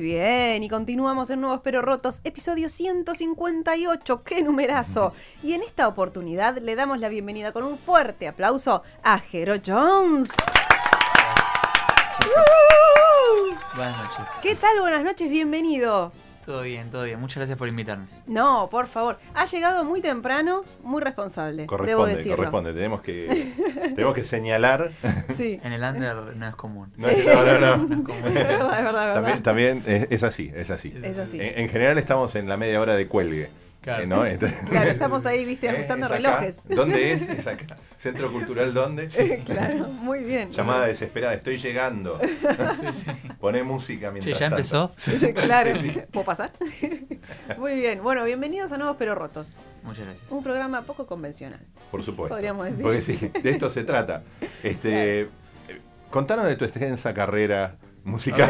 Bien, y continuamos en Nuevos Pero Rotos, episodio 158, qué numerazo. Y en esta oportunidad le damos la bienvenida con un fuerte aplauso a Jero Jones. Buenas noches. ¿Qué tal? Buenas noches, bienvenido. Todo bien, todo bien. Muchas gracias por invitarme. No, por favor, ha llegado muy temprano, muy responsable. debo Corresponde, decirlo. corresponde. Tenemos que, tenemos que señalar. Sí, En el under no es común. No, no, no, no. No es común. es verdad, es verdad, es verdad. También, también es, es así, es así. Es así. En, en general estamos en la media hora de cuelgue. Claro. eh, ¿no? Entonces- Claro, estamos ahí, viste, ¿Eh? ajustando relojes. ¿Dónde es? Es acá. ¿Centro Cultural dónde? claro, muy bien. Llamada desesperada, estoy llegando. Poné música mientras ¿ya tanto. empezó? Sí, claro, ¿puedo pasar? Muy bien, bueno, bienvenidos a Nuevos Pero Rotos, Muchas gracias. un programa poco convencional. Por supuesto. Podríamos decir. Porque sí, de esto se trata. Este, eh, Contanos de tu extensa carrera musical.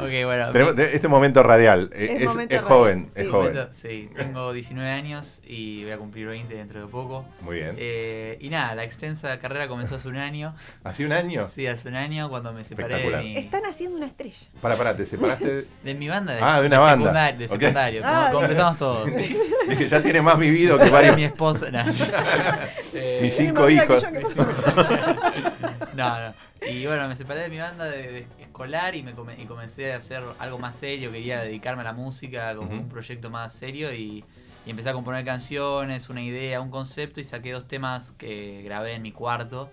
Ok, bueno. Tenemos- de- este momento radial. Es Es, momento es radial, joven, sí. es joven. Momento- Sí, tengo 19 años y voy a cumplir 20 dentro de poco. Muy bien. Eh, y nada, la extensa carrera comenzó hace un año. ¿Hace un año? Sí, hace un año cuando me separé de mi, Están haciendo una estrella. Para, para, te separaste. de mi banda. De, Ah, de una banda. secundar- de secundario. como- Ah, como, empezamos todos. Dije, ya tiene más vivido que varios. mi esposa. no. Eh, Mis cinco hijos. No, no. Y bueno, me separé de mi banda de, de escolar y, me come- y comencé a hacer algo más serio. Quería dedicarme a la música como un proyecto más serio y, y empecé a componer canciones, una idea, un concepto y saqué dos temas que grabé en mi cuarto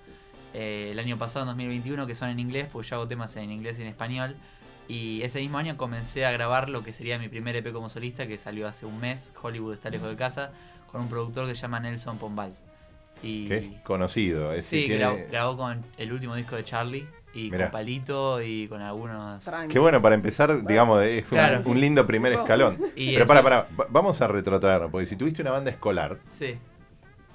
eh, el año pasado, en 2021, que son en inglés, porque yo hago temas en inglés y en español. Y ese mismo año comencé a grabar lo que sería mi primer EP como solista, que salió hace un mes, Hollywood está lejos de casa, con un productor que se llama Nelson Pombal. Y Que es conocido. es Sí, decir, grabó, tiene- grabó con el último disco de Charlie y Mirá. con Palito y con algunos. Tranqui. Qué bueno para empezar, digamos, es un, Claro. un lindo primer escalón. Y Pero para, para, va- vamos a retrotraernos, porque si tuviste una banda escolar, Sí.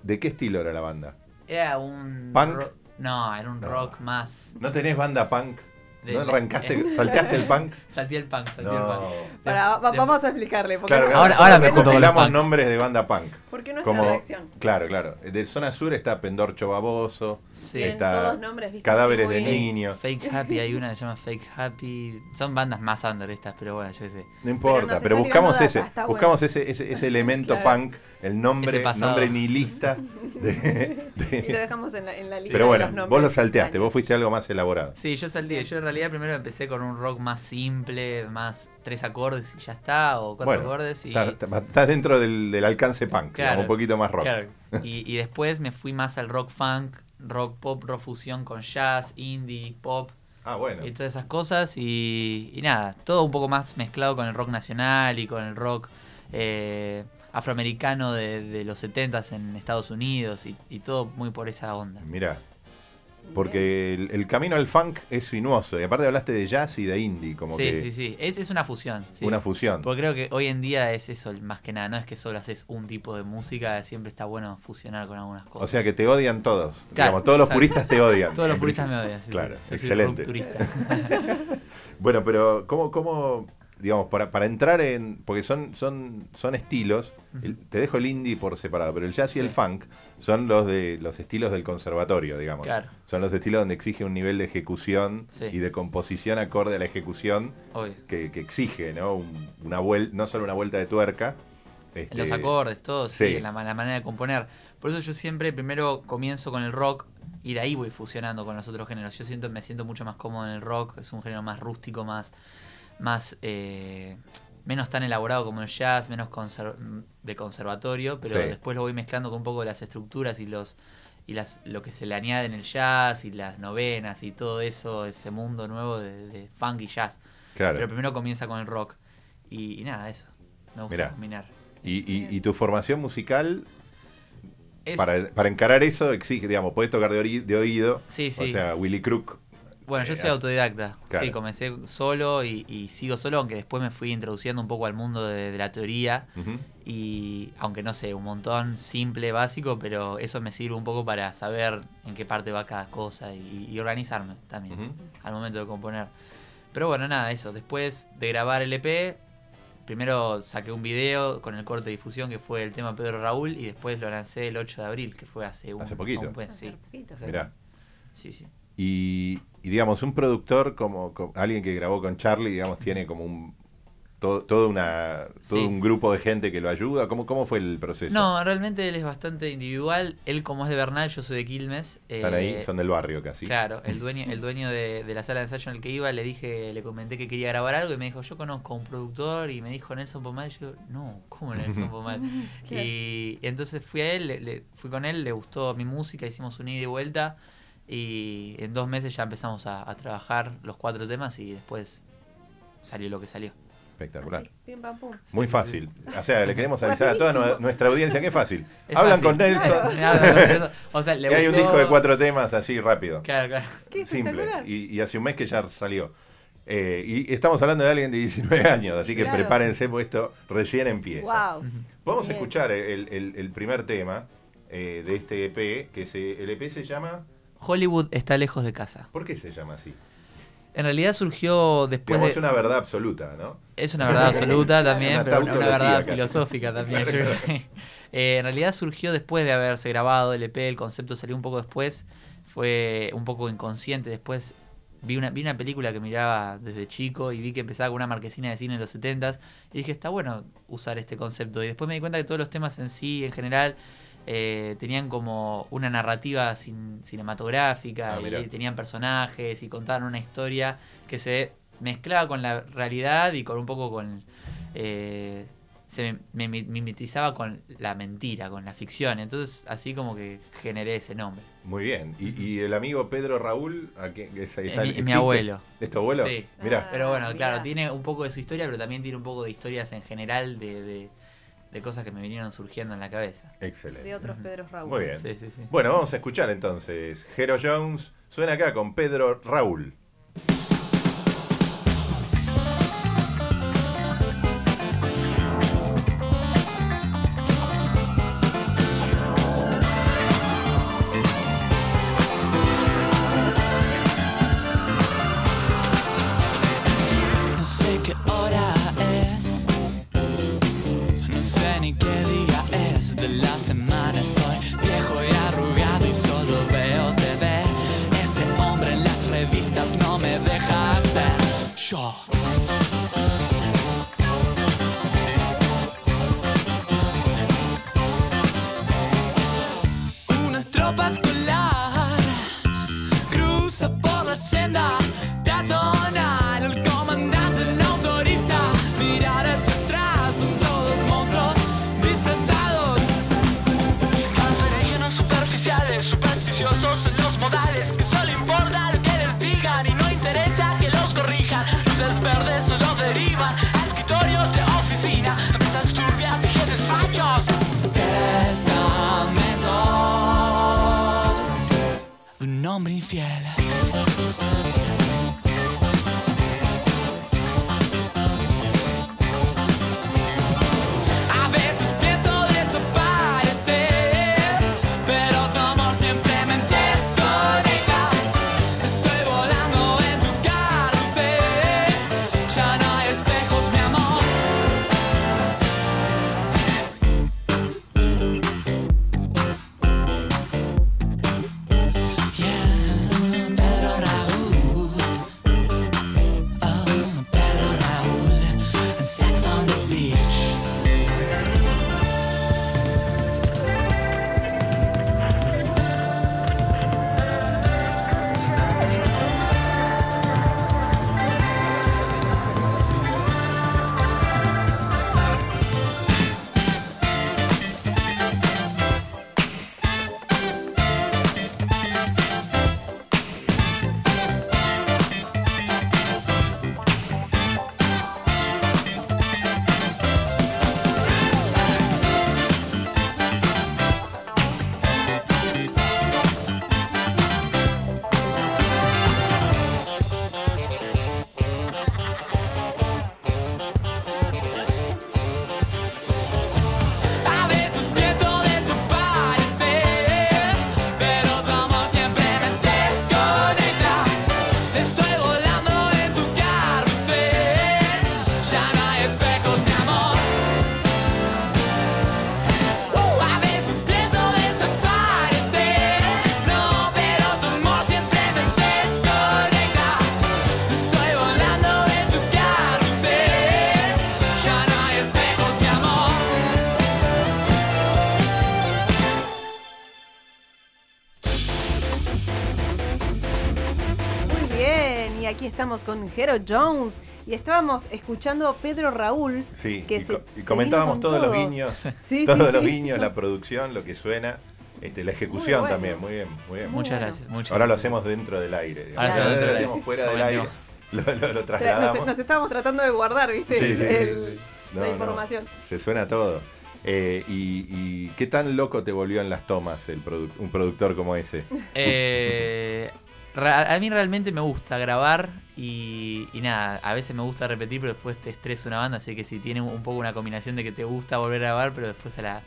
¿de qué estilo era la banda? Era un. ¿Punk? no, era un No. rock más. ¿No tenés banda punk? De- ¿No arrancaste, eh, salteaste el punk? Salté el punk, salté el No. punk. Para, va- De- vamos a explicarle. Porque Claro, no-. Ahora- ahora me junto con los nombres de banda punk. Porque no es Como, la reacción. claro, claro. De zona sur está Pendorcho Baboso, Sí. Está todos nombres, ¿viste? Cadáveres de Niños. Fake Happy, hay una que se llama Fake Happy. Son bandas más under estas, pero bueno, yo qué sé. No importa, pero, está buscamos ese, está buscamos ese, ese, ese elemento Claro. punk, el nombre, nombre nihilista de, de- Y lo dejamos en la, en la lista Pero de bueno, los nombres vos lo salteaste, vos fuiste algo más elaborado. Sí, yo salté. Yo en realidad primero empecé con un rock más simple, más tres acordes y ya está, o cuatro Bueno, acordes. Y, estás, estás dentro del, del alcance punk, Claro, digamos, un poquito más rock. Claro. Y, y después me fui más al rock funk, rock pop, rock fusión con jazz, indie, pop Ah, bueno. y todas esas cosas. Y, y nada, todo un poco más mezclado con el rock nacional y con el rock eh, afroamericano de, de los 70s en Estados Unidos y, y todo muy por esa onda. Mirá. Porque el, el camino al funk es sinuoso. Y aparte hablaste de jazz y de indie, como sí, que sí, sí. Es, es una fusión. sí. una fusión. Porque creo que hoy en día es eso, más que nada. No es que solo haces un tipo de música, siempre está bueno fusionar con algunas cosas. O sea que te odian todos. Claro, digamos, todos los exacto. puristas te odian. Todos los puristas me odian. sí, Claro, sí. Yo soy excelente. turista. Bueno, pero ¿cómo, cómo digamos, para, para entrar en. Porque son, son, son estilos. el- te dejo el indie por separado, pero el jazz y el funk son los de los estilos del conservatorio, digamos. Claro. Son los estilos donde exige un nivel de ejecución Sí. y de composición acorde a la ejecución que, que exige, ¿no? Un- una vuel- no solo una vuelta de tuerca. Este, los acordes, todo, sí, sí. la, la manera de componer. Por eso yo siempre primero comienzo con el rock y de ahí voy fusionando con los otros géneros. Yo siento, me siento mucho más cómodo en el rock, es un género más rústico, más, más eh, menos tan elaborado como el jazz, menos conser- de conservatorio, pero Sí. después lo voy mezclando con un poco de las estructuras y los y las lo que se le añade en el jazz y las novenas y todo eso, ese mundo nuevo de, de funk y jazz. Claro. Pero primero comienza con el rock. Y, y nada, eso. Me gusta Mirá. combinar. y, y- y tu formación musical, Es- para, para encarar eso, exige, digamos, podés tocar de, oído. Sí, O sí. sea, Willy Crook Bueno, yo Eh, soy autodidacta. Claro. Sí, comencé solo y, y sigo solo, aunque después me fui introduciendo un poco al mundo de, de la teoría. Y aunque no sé, un montón simple, básico, pero eso me sirve un poco para saber en qué parte va cada cosa y, y organizarme también al momento de componer. Pero bueno, nada, eso. Después de grabar el EP, primero saqué un video con el corte de difusión que fue el tema Pedro Raúl y después lo lancé el 8 de abril, que fue hace un, Hace poquito. un mes, sí. Hace poquito. Hace- Mirá. Sí, sí. Y, y, digamos, un productor como, como alguien que grabó con Charlie, digamos, tiene como un todo, todo una, todo Sí. un grupo de gente que lo ayuda. ¿Cómo, cómo fue el proceso? No, realmente él es bastante individual. Él como es de Bernal, yo soy de Quilmes. Están ahí, eh, son del barrio casi. Claro, el dueño, el dueño de, de la sala de ensayo en el que iba, le dije, le comenté que quería grabar algo y me dijo, yo conozco a un productor y me dijo Nelson Pomal. Y yo, no, ¿cómo Nelson Pomal? Claro. Y entonces fui a él, le- le- fui con él, le gustó mi música, hicimos un ida y vuelta y en dos meses ya empezamos a, a trabajar los cuatro temas y después salió lo que salió. Espectacular. Así, pim, pam, pum. Muy fácil. O sea, le queremos avisar a toda nuestra audiencia que es fácil. Es Hablan fácil. con Nelson. Claro, o sea, le y hay un disco de cuatro temas así rápido. Claro, claro. Qué Simple. Y, y hace un mes que ya salió. Eh, y estamos hablando de alguien de 19 años, así que Claro. prepárense, porque esto recién empieza. Wow. Vamos a escuchar el, el- el primer tema eh, de este EP, que se, el EP se llama... Hollywood está lejos de casa. ¿Por qué se llama así? En realidad surgió después de... es una verdad absoluta, ¿no? Es una verdad absoluta también, Una pero una, una verdad casi. filosófica también. Eh, en realidad surgió después de haberse grabado el EP, el concepto salió un poco después, fue un poco inconsciente. Después vi una, vi una película que miraba desde chico y vi que empezaba con una marquesina de cine en los 70s y dije, está bueno usar este concepto. Y después me di cuenta que todos los temas en sí, en general, eh, tenían como una narrativa cin- cinematográfica Ah, y tenían personajes y contaban una historia que se mezclaba con la realidad y con un poco con... eh, se me, me mimetizaba con la mentira, con la ficción. Entonces así como que generé ese nombre. Muy bien. ¿Y, y el amigo Pedro Raúl? ¿a qué- es- es- Es mi- abuelo. ¿Es tu abuelo? Sí. Mirá. Ah, Pero bueno, mirá. claro, tiene un poco de su historia, pero también tiene un poco de historias en general de, de- de cosas que me vinieron surgiendo en la cabeza. Excelente. De otros Pedro Raúl. Muy bien. Sí, sí, sí. Bueno, vamos a escuchar entonces. Jero Jones suena acá con Pedro Raúl. Un aquí estamos con Jero Jones y estábamos escuchando Pedro Raúl. Sí, que y, se- comentábamos todos los guiños, Sí, todos sí, los sí. guiños, la producción, lo que suena, este, la ejecución bueno. también, muy bien, muy bien. Muchas bueno. gracias. Muchas Ahora lo hacemos dentro del aire. Ahora lo hacemos dentro lo fuera del aire, lo, lo- lo Tra- Nos, trasladamos. nos estábamos tratando de guardar, ¿viste? Sí, sí, El- sí, No, la no, información. se suena todo. Eh, y, y qué tan loco te volvió en las tomas el produ- un productor como ese? Eh, a mí realmente me gusta grabar y, y nada, a veces me gusta repetir, pero después te estresa una banda, así que si tiene un poco una combinación de que te gusta volver a grabar, pero después a la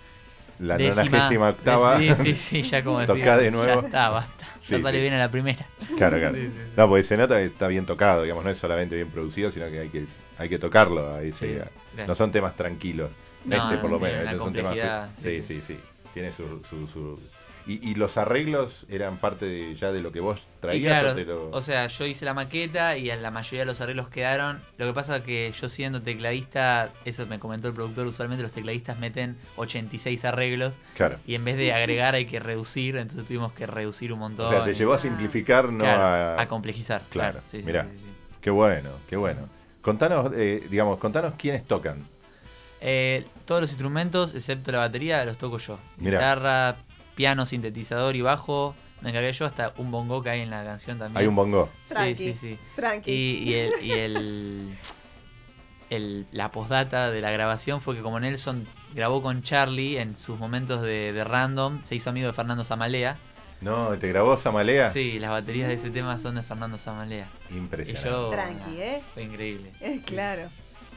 La décima, octava. Sí, sí, sí, ya como Tocá de nuevo. Ya está, basta. Sí, ya sale sí. bien a la primera. Claro, claro. Sí. No, porque se nota que está bien tocado, digamos, no es solamente bien producido, sino que hay que, hay que tocarlo. Ahí Sí, se- gracias. no son temas tranquilos. No, este, no, por lo menos. Este es un tema sí. sí, sí. Tiene su. su, su- Y, y los arreglos eran parte de- ya de lo que vos traías claro, o te lo- o sea, yo hice la maqueta y en la mayoría de los arreglos quedaron. Lo que pasa que yo siendo tecladista, eso me comentó el productor, usualmente los tecladistas meten 86 arreglos Claro. y en vez de agregar hay que reducir, entonces tuvimos que reducir un montón. O sea, te llevó a simplificar, no Claro, a. a complejizar. Claro, Claro, sí, sí, mirá. sí, sí, sí. Qué bueno, qué bueno. Contanos, eh, digamos, contanos quiénes tocan. Eh, todos los instrumentos, excepto la batería, los toco yo. Mirá. Guitarra, piano, sintetizador y bajo. Me encargué yo hasta un bongo que hay en la canción también. Hay un bongo. Sí, Tranqui. sí, sí. Tranqui. Y, y el, y el, el- la postdata de la grabación fue que como Nelson grabó con Charlie en sus momentos de, de random, se hizo amigo de Fernando Zamalea. No, ¿te grabó Samalea? Sí, las baterías de ese tema son de Fernando Zamalea. Y Impresionante. yo... Tranqui, ¿eh? Fue increíble. Eh, claro.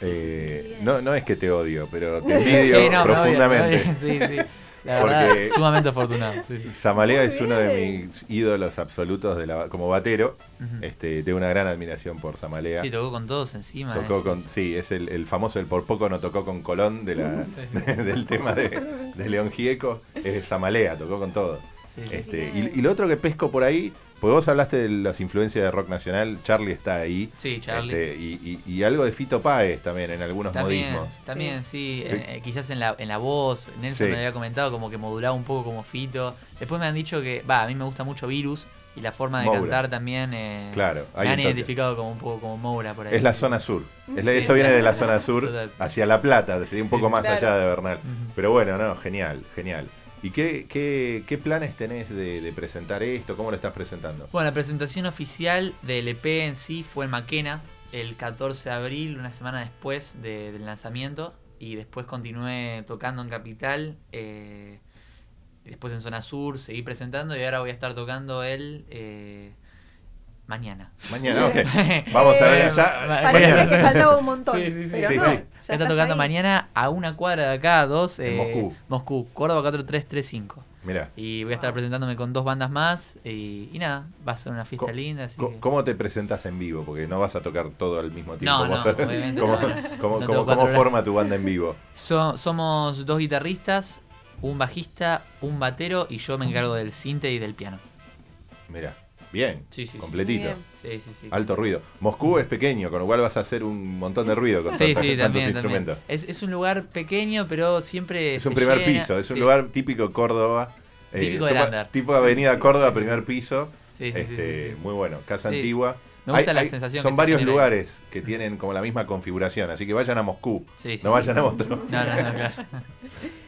Eh, no, no es que te odio, pero te envidio Sí, no, me odio, profundamente. me odio. Sí, sí. La Porque- verdad, sumamente afortunado. Sí, sí. Samalea es uno de mis ídolos absolutos de la, como batero. Este, tengo una gran admiración por Samalea. Sí, tocó con todos encima. tocó es- con, es- sí, es el, el famoso, el por poco no tocó con Colón de la, Sí, sí. del tema de, de León Gieco. Es Samalea, tocó con todo. sí, sí. Este, y lo otro que pesco por ahí, porque vos hablaste de las influencias de rock nacional, Charlie está ahí. Sí, Charlie. Este, y, y- y algo de Fito Páez también en algunos También, modismos. también sí, Sí. eh, eh, quizás en la, en la voz, Nelson Sí. me había comentado como que modulaba un poco como Fito. Después me han dicho que, va, a mí me gusta mucho Virus y la forma de Moura. cantar también. eh, Claro, hay me han identificado como un poco como Moura por ahí. Es la zona sur. Es la- Sí. Eso viene de la zona sur Total. hacia La Plata, un Sí, poco sí. más Claro. allá de Bernal. Pero bueno, no, genial, genial. ¿Y qué, qué, qué planes tenés de, de presentar esto? ¿Cómo lo estás presentando? Bueno, la presentación oficial del EP en sí fue en Maquena el 14 de abril, una semana después de- del lanzamiento. Y después continué tocando en Capital. eh, después en Zona Sur, seguí presentando y ahora voy a estar tocando el eh, mañana. Mañana, ok. Vamos a ver Eh, allá. va- Parecía que faltaba un montón. Sí, sí, sí. pero Sí, no, sí. ya Está tocando ahí. mañana a una cuadra de acá, a dos. En eh, Moscú. Moscú, Córdoba 4335. Mira, Y voy a estar Wow. presentándome con dos bandas más. Y, y nada, va a ser una fiesta linda. Así co- que- ¿cómo te presentas en vivo? Porque no vas a tocar todo al mismo tiempo. No, ¿Cómo no, ser- obviamente ¿Cómo, no. cómo- No forma tu banda en vivo? So- somos dos guitarristas, un bajista, un batero y yo me encargo del cinte y del piano. Mira, bien, Sí, completito. Muy bien. Sí, sí, sí. Alto ruido. Moscú es pequeño, con lo cual vas a hacer un montón de ruido con Sí, tantas- sí, tantos también. también. instrumentos. Es, es un lugar pequeño, pero siempre. Es se un primer llena. piso, es un Sí. lugar típico Córdoba. eh, Típico del tipo, under. tipo Avenida Córdoba, sí. primer piso. Sí, sí, sí, este, sí, sí. Muy bueno, casa Sí. antigua. Me gusta la sensación Son que se varios ahí. lugares que tienen como la misma configuración, así que vayan a Moscú, Sí, sí, no sí. vayan a otro. No, no, no, claro.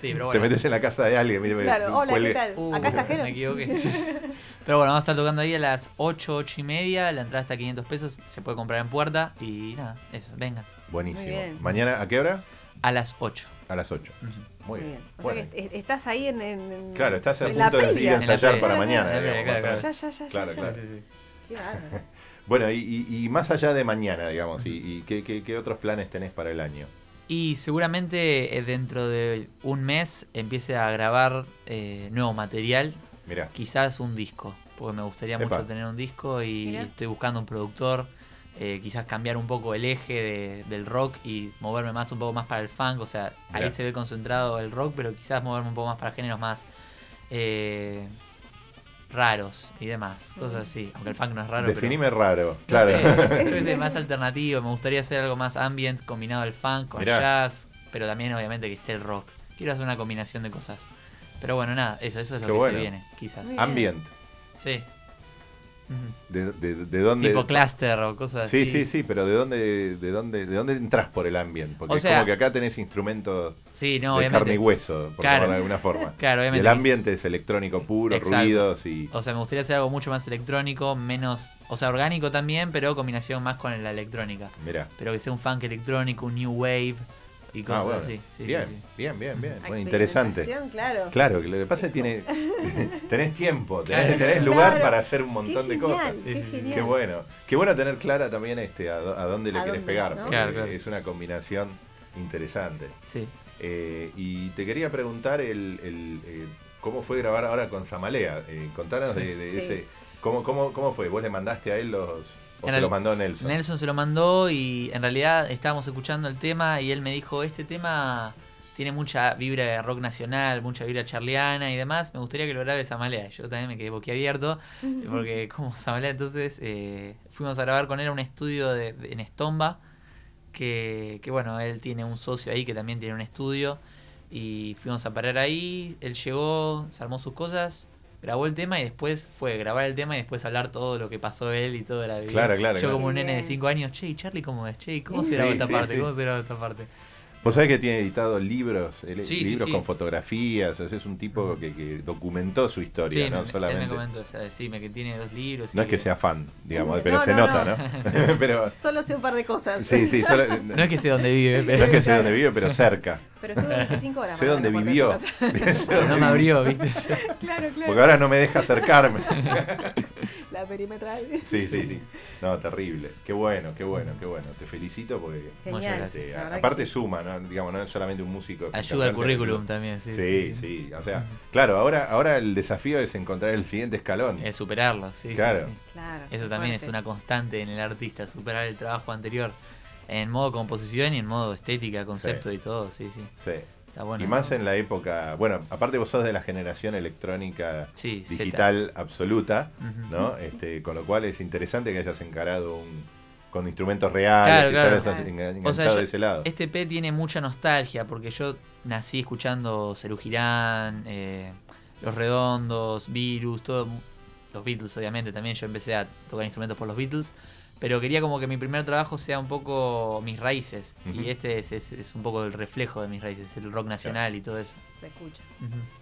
Sí, pero bueno. Te metes en la casa de alguien, mire, Claro, hola. ¿qué tal? Uh, Acá está Jero. Me equivoqué. Pero bueno, vamos a estar tocando ahí a las 8, 8 y media. La entrada está a 500 pesos. Se puede comprar en puerta. Y nada, eso, vengan. Buenísimo. Mañana, ¿a qué hora? A las 8. A las 8. Ujú. Muy Muy bien. bien. O Bueno. sea que est- estás ahí en. en- Claro, estás a punto de ir a ensayar para mañana. Ya, ya, ya, ya. Claro, claro. Qué bárbaro. Bueno, y, y- y más allá de mañana, digamos, y, y qué, qué- qué otros planes tenés para el año? Y seguramente eh, dentro de un mes empiece a grabar eh, nuevo material. Mirá, Quizás un disco. Porque me gustaría Epa. mucho tener un disco y Mirá. estoy buscando un productor. eh, quizás cambiar un poco el eje de- del rock y moverme más un poco más para el funk. O sea, ahí se ve concentrado el rock, pero quizás moverme un poco más para géneros más eh, raros y demás. Cosas así. Aunque el funk no es raro. pero- definime raro. no Claro. sé, yo sé, más alternativo. Me gustaría hacer algo más ambient combinado al funk con Mirá. jazz, pero también obviamente que esté el rock. Quiero hacer una combinación de cosas. Pero bueno, nada, eso, eso es lo Qué que bueno. se viene, quizás. Ambient. Sí. De, de- de dónde. Tipo cluster o cosas Sí, así. sí, sí, pero ¿de dónde, de dónde, de dónde entras por el ambiente? Porque O es sea- como que acá tenés instrumentos Sí, no, de carne y hueso, por Claro. de alguna forma. Claro, y el ambiente es electrónico puro, Exacto. ruidos y. O sea, me gustaría hacer algo mucho más electrónico, menos. O sea, orgánico también, pero combinación más con la electrónica. Mirá. Pero que sea un funk electrónico, un new wave y cosas Ah, bueno. así. Sí, sí, bien, sí. bien, bien, bien, Bueno, interesante. Claro. Claro, que lo que pasa es que tiene, tenés tiempo, tenés, tenés lugar Claro. para hacer un Qué montón de genial, cosas. qué Sí, sí, sí. genial. Qué bueno. Qué bueno tener clara también este a, a dónde le dónde, pegar. Claro, claro. Es una combinación interesante. Sí. Eh, y te quería preguntar el, el, eh, cómo fue grabar ahora con Samalea. Eh, contanos de, de Sí. ese. ¿cómo, cómo, ¿Cómo fue? ¿Vos le mandaste a él los. O En se los mandó Nelson? Nelson se lo mandó y en realidad estábamos escuchando el tema y él me dijo, este tema tiene mucha vibra de rock nacional, mucha vibra charliana y demás, me gustaría que lo grabe Samalea. Yo también me quedé boquiabierto porque como Samalea entonces eh, fuimos a grabar con él a un estudio de, de- en Estomba, que, que bueno, él tiene un socio ahí que también tiene un estudio y fuimos a parar ahí, él llegó, se armó sus cosas. Grabó el tema y después fue grabar el tema y después hablar todo lo que pasó él y toda la vida. Claro, claro, Yo claro. como un nene de bien. 5 años, che, ¿y Charlie cómo es? Che, ¿y ¿cómo se Sí, graba esta sí, parte? sí. ¿Cómo se graba esta parte? Vos sabés que tiene editado libros, Sí, sí, libros sí. con fotografías, o sea, es un tipo que, que documentó su historia, Sí, no me, solamente. me comentó, o sea, sí, me que tiene dos libros. No y es que sea fan, digamos, No, pero se no, nota, ¿no? pero Solo sé un par de cosas. sí, sí, solo- No es que sé dónde vive, no pero, es que sé dónde vive, pero cerca. Pero estuve 25 horas. sé dónde vivió. pero no me abrió, ¿viste? claro, claro. Porque ahora no me deja acercarme. La perimetral. Sí, sí, sí. No, terrible. Qué bueno, qué bueno, qué bueno. Te felicito porque Genial. Este, aparte sí. suma, ¿no? digamos, no es solamente un músico. que Ayuda al currículum también, sí. Sí, sí, O sea, claro, ahora, ahora el desafío es encontrar el siguiente escalón. Es superarlo, sí, sí, Claro. sí. Claro. Eso también es una constante en el artista, superar el trabajo anterior. En modo composición y en modo estética, concepto Sí. y todo, sí, sí. Sí. Está bueno. y más en la época, bueno, aparte vos sos de la generación electrónica Sí, digital absoluta. ¿no? Este, con lo cual es interesante que hayas encarado un, con instrumentos reales, Claro, que claro. ya hayas O sea, yo- de ese lado. Este P tiene mucha nostalgia porque yo nací escuchando Cerú Girán, eh, Los Redondos, Virus, todo, los Beatles obviamente también. Yo empecé a tocar instrumentos por los Beatles, pero quería como que mi primer trabajo sea un poco mis raíces. Y este es, es- es un poco el reflejo de mis raíces, el rock nacional y todo eso. Se escucha.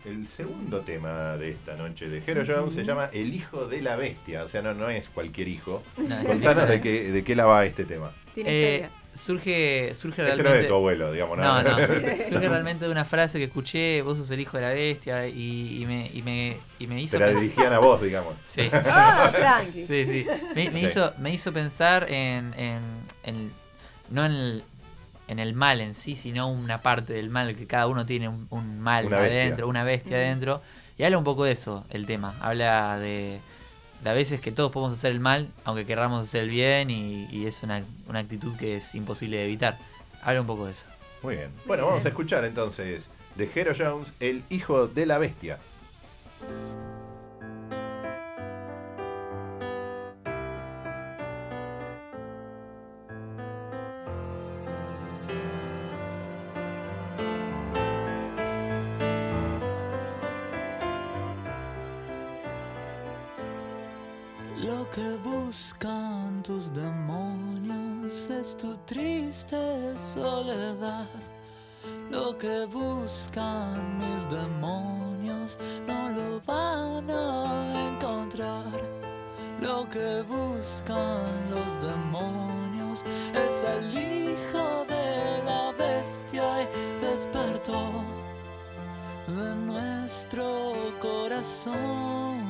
El segundo tema de esta noche de Hero Jones se llama El hijo de la bestia, o sea, no, no es cualquier hijo. No, Contanos de qué, de qué la va este tema. Tiene Eh, historia. Surge, surge Este no es de realmente. tu abuelo, digamos, No, no. Surge realmente de una frase que escuché, vos sos el hijo de la bestia, y, y me, y, me, y me hizo Te la pensar- dirigían a vos, digamos. Sí. Ah, tranqui. Sí, sí. Me, hizo, me hizo pensar en, en, en- no en el, en el mal en sí, sino una parte del mal, que cada uno tiene un, un mal Una bestia. adentro, una bestia adentro. Y habla un poco de eso, el tema. Habla de, a veces que todos podemos hacer el mal, aunque querramos hacer el bien, y, y es una, una actitud que es imposible de evitar. Habla un poco de eso. Muy bien. Bueno, vamos a escuchar entonces de Hero Jones, El hijo de la bestia. Triste soledad. Lo que buscan mis demonios no lo van a encontrar. Lo que buscan los demonios es el hijo de la bestia y despertó de nuestro corazón.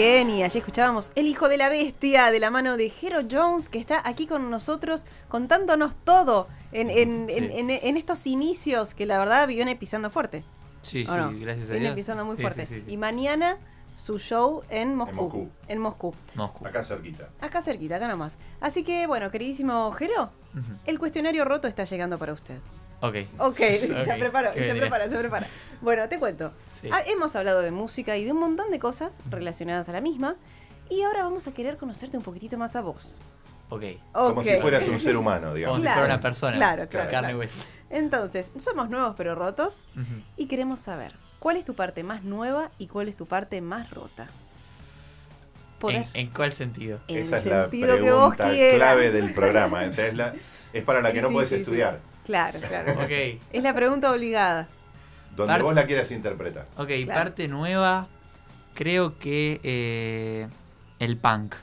Bien, y allí escuchábamos El Hijo de la Bestia de la mano de Hero Jones, que está aquí con nosotros contándonos todo en, en- Sí. en- en- en estos inicios que la verdad viene pisando fuerte. Sí, ¿o sí, no? gracias a Viene Dios. pisando muy Sí, fuerte. sí, sí, sí. Y mañana su show en Moscú. Moscú. En Moscú. Moscú. Acá cerquita. Acá cerquita, acá nomás. Así que, bueno, queridísimo Jero, el cuestionario roto está llegando para usted. Ok. Ok, se Ok, preparó, se prepara, se prepara. Bueno, te cuento. Sí. Ah, hemos hablado de música y de un montón de cosas relacionadas a la misma. Y ahora vamos a querer conocerte un poquitito más a vos. Ok. Como si fueras un ser humano, Como digamos. si Claro, fuera una persona. claro, claro, Carne claro. y hueso. Entonces, somos nuevos pero rotos y queremos saber cuál es tu parte más nueva y cuál es tu parte más rota. ¿En, en cuál sentido? en Esa el es la sentido que vos pregunta quieras. clave del programa. O sea, es, la- es para la Sí, que no sí, puedes sí, sí. estudiar. Claro, claro. Ok. Es la pregunta obligada. Donde vos la quieras interpretar. Ok, Claro. parte nueva. Creo que eh, el punk.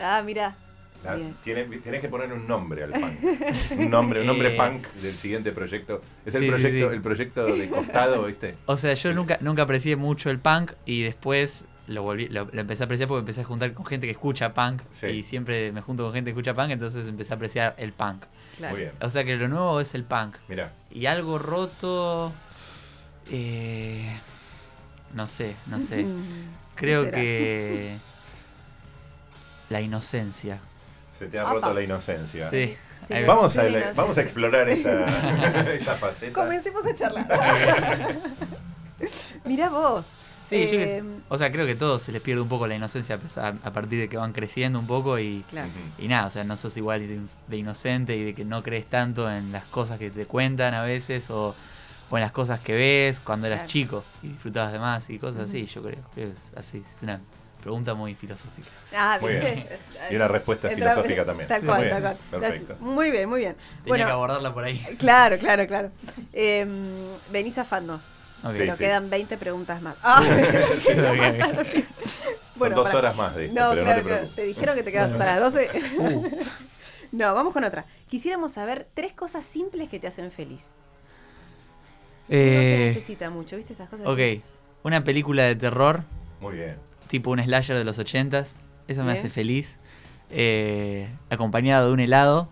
Ah, mira. La- que poner un nombre al punk. Un nombre, un nombre Eh, punk del siguiente proyecto. Es el sí, proyecto, sí. el proyecto de costado, ¿viste? O sea, yo nunca, nunca aprecié mucho el punk y después lo, volví, lo, lo empecé a apreciar porque empecé a juntar con gente que escucha punk Sí. y siempre me junto con gente que escucha punk, entonces empecé a apreciar el punk. Claro. Muy bien. O sea que lo nuevo es el punk. Mira, Y algo roto... eh, no sé, no sé. Creo que... La inocencia. se te ha roto la inocencia. Sí. Vamos, a, la vamos a explorar esa, esa faceta. Comencemos a charlar. Mira vos. Sí, yo que sé. O sea, creo que todos se les pierde un poco la inocencia a pesar- a partir de que van creciendo un poco y, Claro. Y nada, o sea, no sos igual de, de inocente y de que no crees tanto en las cosas que te cuentan a veces o, o en las cosas que ves cuando eras Claro. chico y disfrutabas de más y cosas así, yo creo. creo que es así, es una pregunta muy filosófica. Ah, Muy bien. Y una respuesta Entra- filosófica también. Tal cual, muy tal bien, cual. Perfecto. Muy bien, muy bien. Tenía Bueno, que abordarla por ahí. claro, claro, claro. Eh, vení zafando. Ok. Sí, pero sí. quedan 20 preguntas más. Ah. Ok. Son dos para- horas más de esto, No, pero claro, no te preocupes. Te dijeron que te quedas hasta las 12. Uh, No, vamos con otra. Quisiéramos saber tres cosas simples que te hacen feliz. no se eh, necesita mucho, ¿viste esas cosas? ok, una película de terror Muy bien. tipo un slasher de los ochentas. Eso me hace feliz. Eh, acompañado de un helado,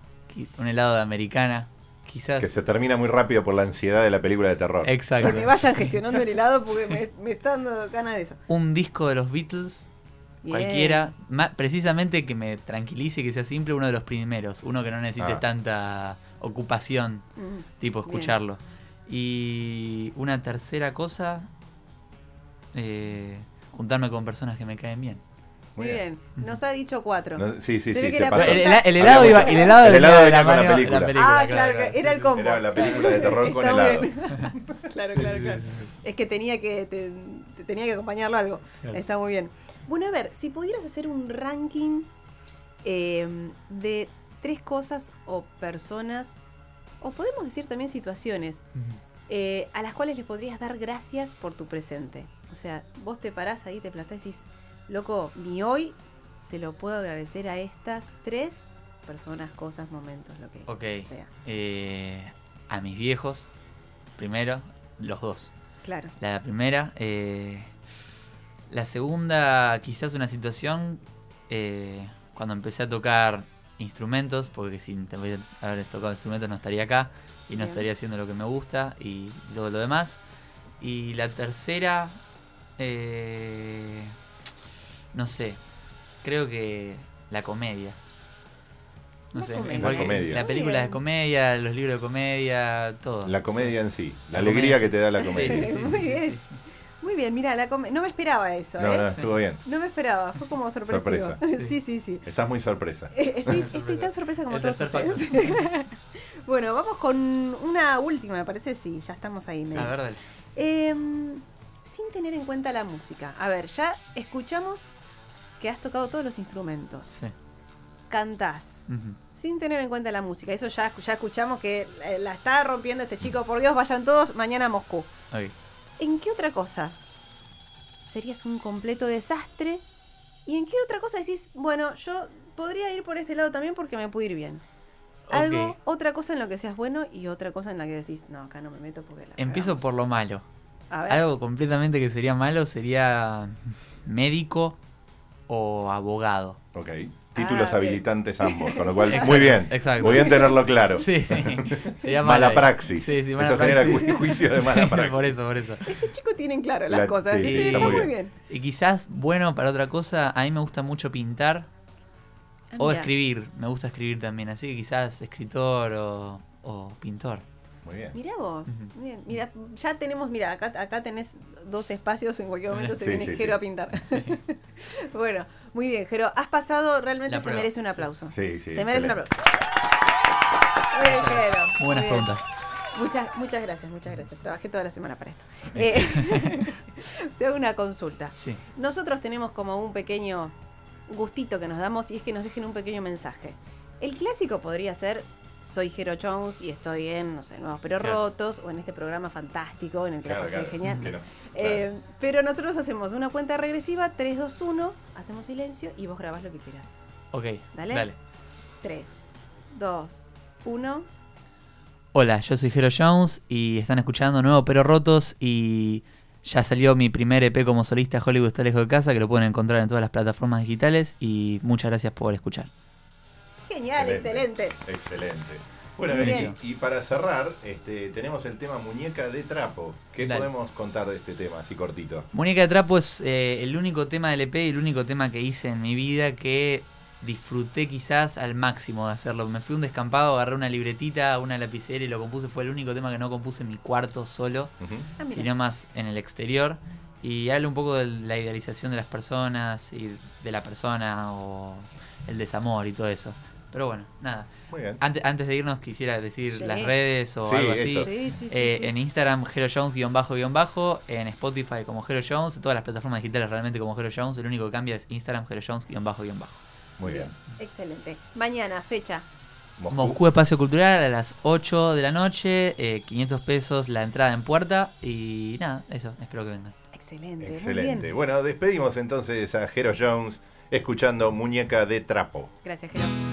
un helado de americana, quizás. Que se termina muy rápido por la ansiedad de la película de terror. Exacto. Que me vayan gestionando el helado porque me, me está dando ganas de eso. Un disco de los Beatles, cualquiera, ma- precisamente que me tranquilice, que sea simple, uno de los primeros, uno que no necesite Ah. tanta ocupación, Mm. tipo Bien. escucharlo. Y una tercera cosa, eh, juntarme con personas que me caen bien. Muy bien. Nos ha dicho cuatro. No, sí, sí, Se sí. ve que se la pasó. El, pregunta- el- el helado iba, el helado el helado venía de venía la con la película. ah, claro, claro, claro. que era el combo. Era la película de terror con helado. claro, claro, claro. Es que tenía que te- te tenía que acompañarlo algo. Claro. Está muy bien. Bueno, a ver, si pudieras hacer un ranking eh, de tres cosas o personas, o podemos decir también situaciones, eh, a las cuales le podrías dar gracias por tu presente. O sea, vos te parás ahí, te plantás y decís, loco, mi hoy se lo puedo agradecer a estas tres personas, cosas, momentos, lo que sea. Eh, a mis viejos, primero, los dos. Claro. La primera. eh, la segunda, quizás una situación eh, cuando empecé a tocar instrumentos, porque sin haber tocado instrumentos no estaría acá y no Bien. estaría haciendo lo que me gusta y todo lo demás. Y la tercera, eh, no sé, creo que la comedia. No La sé, en comedia. cualquier- La comedia. la película de comedia, los libros de comedia, todo. La comedia en sí. La, La alegría comedia. que te da la Sí, comedia. sí, sí, Muy sí, sí, bien. sí. Muy bien, mira, la no me esperaba eso, No, ¿eh? no, No, estuvo bien. me esperaba, fue como sorpresivo. Sorpresa. sí, sí, sí. Estás muy sorpresa. Eh, Estoy, estoy tan sorpresa como El todos ustedes. bueno, vamos con una última, me parece, sí, ya estamos ahí. medio. A ver, dale. Em, sin tener en cuenta la música. A ver, ya escuchamos que has tocado todos los instrumentos. Sí. Cantás. Sin tener en cuenta la música. Eso ya, ya escuchamos que eh, la está rompiendo este chico. Por Dios, vayan todos mañana a Moscú. ¿En qué otra cosa serías un completo desastre ¿Y en qué otra cosa decís, bueno, yo podría ir por este lado también porque me puede ir bien? Algo, otra cosa en lo que seas bueno y otra cosa en la que decís, no, acá no me meto porque la Empiezo cagamos". por lo malo. A ver. Algo completamente que sería malo sería médico o abogado. Ok. Títulos Ah, bien. habilitantes ambos, con lo cual, Exacto, muy bien. exacto. Muy bien tenerlo claro. Sí, sí. Sería Mala praxis. Sí, sí, mala Eso genera praxis. ju- juicio de mala praxis. por eso, por eso. Este chico tienen claro las La- cosas, sí, así sí, está muy bien. bien. Y quizás, bueno, para otra cosa, a mí me gusta mucho pintar Ah, o escribir. Me gusta escribir también, así que quizás escritor o, o pintor. Muy bien. Mirá vos, bien. Mira, ya tenemos, mira, acá, acá tenés dos espacios, en cualquier momento se Sí, viene sí, Jero sí. a pintar. bueno, muy bien, Jero. Has pasado, realmente La se prueba, merece un aplauso. Sí, sí, Se merece un aplauso. Muy bien, Jero. Muy buenas bien. preguntas. Muchas, muchas gracias, muchas gracias. Trabajé toda la semana para esto. Eh, te hago una consulta. Sí. Nosotros tenemos como un pequeño gustito que nos damos y es que nos dejen un pequeño mensaje. El clásico podría ser soy Jero Jones y estoy en, no sé, Nuevos Pero Claro. Rotos o en este programa fantástico en el que la Claro, pasé claro, genial. que no. Eh, pero nosotros hacemos una cuenta regresiva, 3, 2, 1, hacemos silencio y vos grabás lo que quieras. Ok. Dale. Dale. 3, 2, 1. Hola, yo soy Jero Jones y están escuchando Nuevo Pero Rotos y ya salió mi primer EP como solista Hollywood está lejos de casa que lo pueden encontrar en todas las plataformas digitales y muchas gracias por escuchar. Genial, excelente. Excelente. Bueno, y, bien. y para cerrar, este, tenemos el tema muñeca de trapo. ¿Qué Dale. podemos contar de este tema, así cortito? Muñeca de Trapo es eh, el único tema del EP y el único tema que hice en mi vida que disfruté quizás al máximo de hacerlo. Me fui a un descampado, agarré una libretita, una lapicera y lo compuse. Fue el único tema que no compuse en mi cuarto solo. Ah, mira. sino más en el exterior. Y habla un poco de la idealización de las personas y de la persona o el desamor y todo eso. Pero bueno, nada. Muy bien. Antes, antes de irnos quisiera decir Sí. las redes o Sí, algo así. eso. Sí, sí, sí, Eh, sí. En Instagram, Hero Jones guion bajo guion bajo, en Spotify como Hero Jones, en todas las plataformas digitales realmente como Hero Jones, el único que cambia es Instagram, Hero Jones guion bajo guion bajo. Muy bien. Excelente. Mañana, fecha. Moscú. Moscú Espacio Cultural a las 8 de la noche, eh, 500 pesos la entrada en puerta y nada, eso, espero que vengan. Excelente. Muy Excelente. bien. Bueno, despedimos entonces a Jero Jones escuchando Muñeca de Trapo. Gracias, Jero.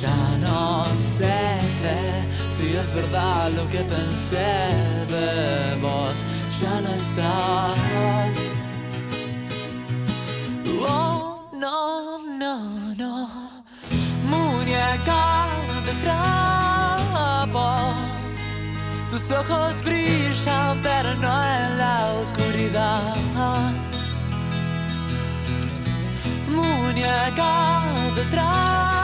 Ya no sé si es verdad lo que pensé de vos, ya no estás. Oh, no, no, no, muñeca de trapo. Tus ojos brillan, pero no en la oscuridad. Muñeca de trapo,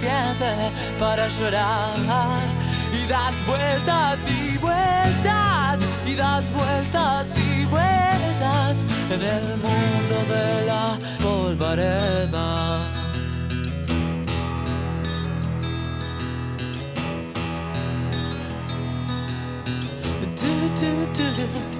suficiente para llorar. Y das vueltas y vueltas, y das vueltas y vueltas en el mundo de la polvareda. Do, do, do,